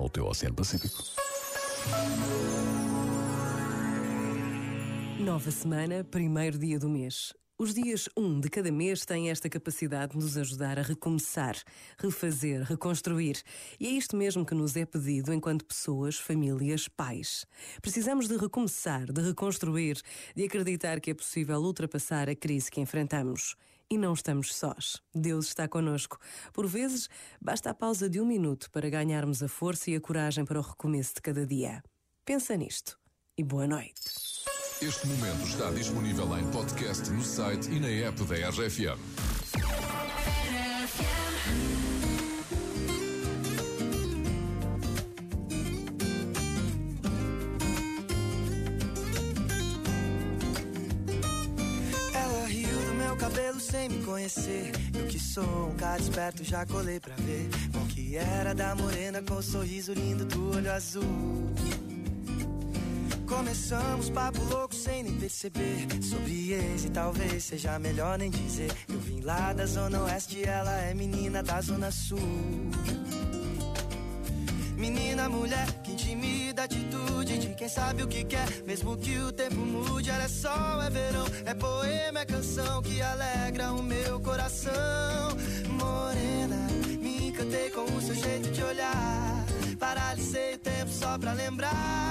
ou o teu Oceano Pacífico. Nova semana, primeiro dia do mês. Os dias 1 um de cada mês têm esta capacidade de nos ajudar a recomeçar, refazer, reconstruir. E é isto mesmo que nos é pedido enquanto pessoas, famílias, pais. Precisamos de recomeçar, de reconstruir, de acreditar que é possível ultrapassar a crise que enfrentamos. E não estamos sós. Deus está conosco. Por vezes, basta a pausa de um minuto para ganharmos a força e a coragem para o recomeço de cada dia. Pensa nisto e boa noite. Este momento está disponível em podcast no site e na app da RFM. Ela riu do meu cabelo sem me conhecer. Eu que sou um cara esperto, já colei pra ver. O que era da morena com o sorriso lindo do olho azul. Começamos papo louco sem nem perceber. Sobre ex e talvez seja melhor nem dizer. Eu vim lá da zona oeste ela é menina da zona sul. Menina, mulher, que intimida atitude de quem sabe o que quer. Mesmo que o tempo mude, ela é sol, é verão É poema, é canção que alegra o meu coração. Morena, me encantei com o seu jeito de olhar. Paralisei o tempo só pra lembrar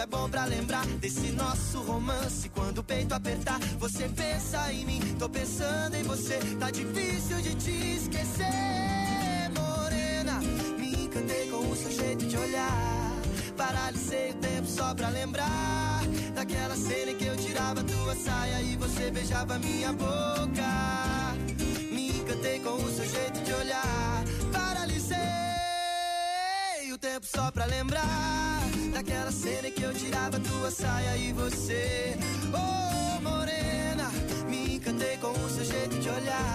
é bom pra lembrar desse nosso romance. Quando o peito apertar, você pensa em mim. Tô pensando em você, tá difícil de te esquecer. Morena, me encantei com o seu jeito de olhar. Paralisei o tempo só pra lembrar daquela cena em que eu tirava tua saia e você beijava minha boca. Me encantei com o seu jeito de olhar. Tempo só pra lembrar Daquela cena que eu tirava tua saia e você. Oh morena, me encantei com o seu jeito de olhar